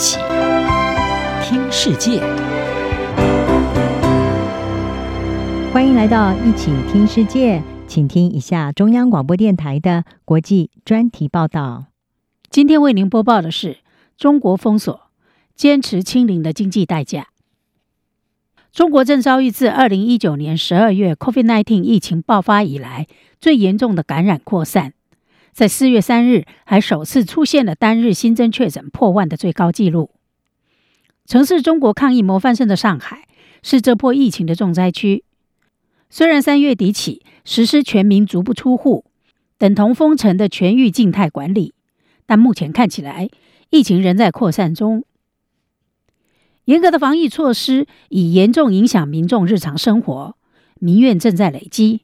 起听世界，欢迎来到一起听世界，请听一下中央广播电台的国际专题报道。今天为您播报的是中国封锁，坚持清零的经济代价。中国正遭遇自二零一九年十二月 COVID-19 疫情爆发以来最严重的感染扩散。在四月三日，还首次出现了单日新增确诊破万的最高纪录。曾是中国抗疫模范生的上海，是这波疫情的重灾区。虽然三月底起实施全民足不出户，等同封城的全域静态管理，但目前看起来，疫情仍在扩散中。严格的防疫措施已严重影响民众日常生活，民怨正在累积。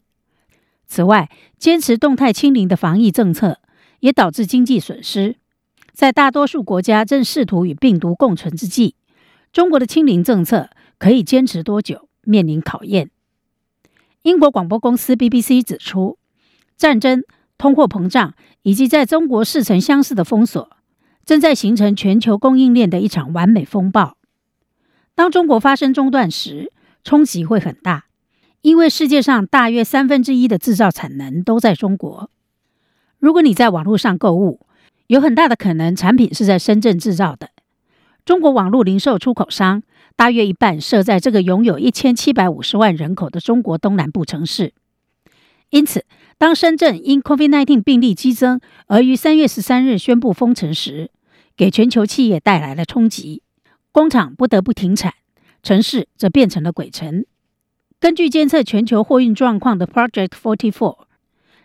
此外，坚持动态清零的防疫政策也导致经济损失。在大多数国家正试图与病毒共存之际，中国的清零政策可以坚持多久，面临考验。英国广播公司 BBC 指出，战争、通货膨胀以及在中国似曾相识的封锁，正在形成全球供应链的一场完美风暴。当中国发生中断时，冲击会很大。因为世界上大约三分之一的制造产能都在中国。如果你在网络上购物，有很大的可能产品是在深圳制造的。中国网络零售出口商大约一半设在这个拥有一千七百五十万人口的中国东南部城市。因此，当深圳因 COVID-19 病例激增而于三月十三日宣布封城时，给全球企业带来了冲击，工厂不得不停产，城市则变成了鬼城。根据监测全球货运状况的 Project Forty Four，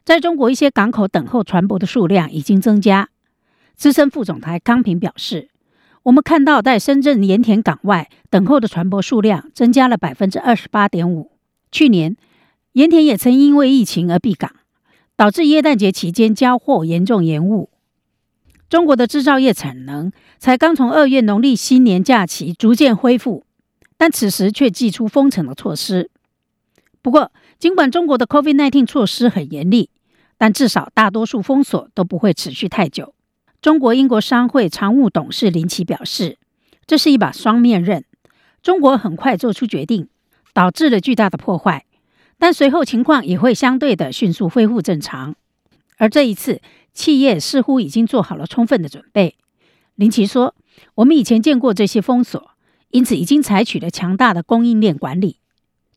在中国一些港口等候船舶的数量已经增加。资深副总裁康平表示：“我们看到在深圳盐田港外等候的船舶数量增加了百分之二十八点五。去年，盐田也曾因为疫情而闭港，导致耶诞节期间交货严重延误。中国的制造业产能才刚从二月农历新年假期逐渐恢复，但此时却祭出封城的措施。”不过，尽管中国的 COVID-19 措施很严厉，但至少大多数封锁都不会持续太久。中国英国商会常务董事林奇表示：“这是一把双面刃。中国很快做出决定，导致了巨大的破坏，但随后情况也会相对的迅速恢复正常。而这一次，企业似乎已经做好了充分的准备。”林奇说：“我们以前见过这些封锁，因此已经采取了强大的供应链管理。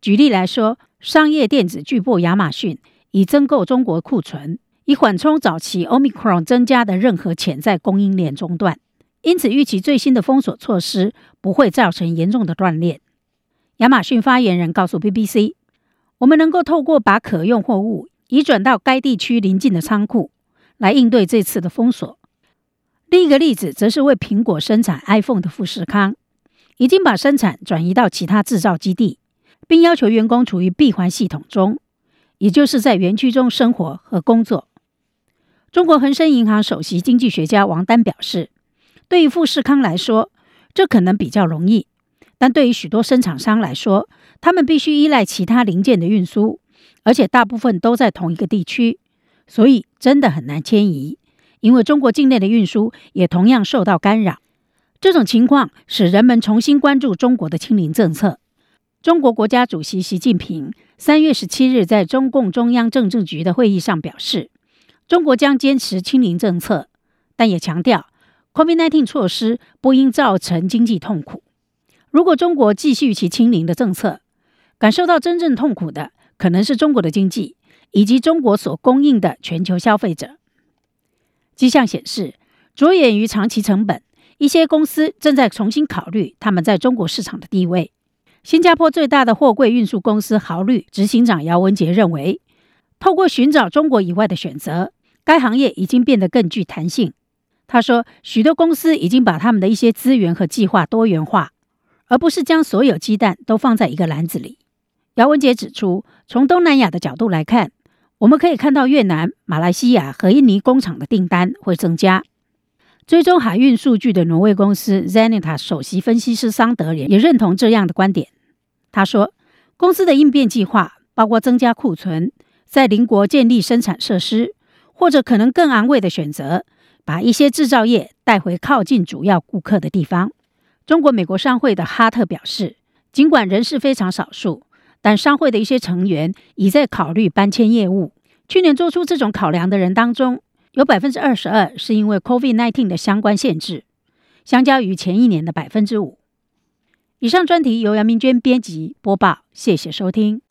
举例来说。”商业电子巨擘亚马逊已增购中国库存，以缓冲早期 Omicron 增加的任何潜在供应链中断。因此，预期最新的封锁措施不会造成严重的断裂。亚马逊发言人告诉 BBC：“ 我们能够透过把可用货物移转到该地区邻近的仓库来应对这次的封锁。”另一个例子则是为苹果生产 iPhone 的富士康，已经把生产转移到其他制造基地。并要求员工处于闭环系统中，也就是在园区中生活和工作。中国恒生银行首席经济学家王丹表示：“对于富士康来说，这可能比较容易；但对于许多生产商来说，他们必须依赖其他零件的运输，而且大部分都在同一个地区，所以真的很难迁移。因为中国境内的运输也同样受到干扰。这种情况使人们重新关注中国的清零政策。”中国国家主席习近平三月十七日在中共中央政治局的会议上表示，中国将坚持清零政策，但也强调，COVID-19 措施不应造成经济痛苦。如果中国继续其清零的政策，感受到真正痛苦的可能是中国的经济以及中国所供应的全球消费者。迹象显示，着眼于长期成本，一些公司正在重新考虑他们在中国市场的地位。新加坡最大的货柜运输公司豪绿执行长姚文杰认为，透过寻找中国以外的选择，该行业已经变得更具弹性。他说，许多公司已经把他们的一些资源和计划多元化，而不是将所有鸡蛋都放在一个篮子里。姚文杰指出，从东南亚的角度来看，我们可以看到越南、马来西亚和印尼工厂的订单会增加。追踪海运数据的挪威公司 Xeneta 首席分析师桑德也认同这样的观点。他说，公司的应变计划包括增加库存，在邻国建立生产设施，或者可能更昂贵的选择，把一些制造业带回靠近主要顾客的地方。中国美国商会的哈特表示，尽管人是非常少数，但商会的一些成员已在考虑搬迁业务。去年做出这种考量的人当中，有百分之二十二是因为 COVID-19 的相关限制，相较于前一年的百分之五。以上专题由杨明娟编辑播报，谢谢收听。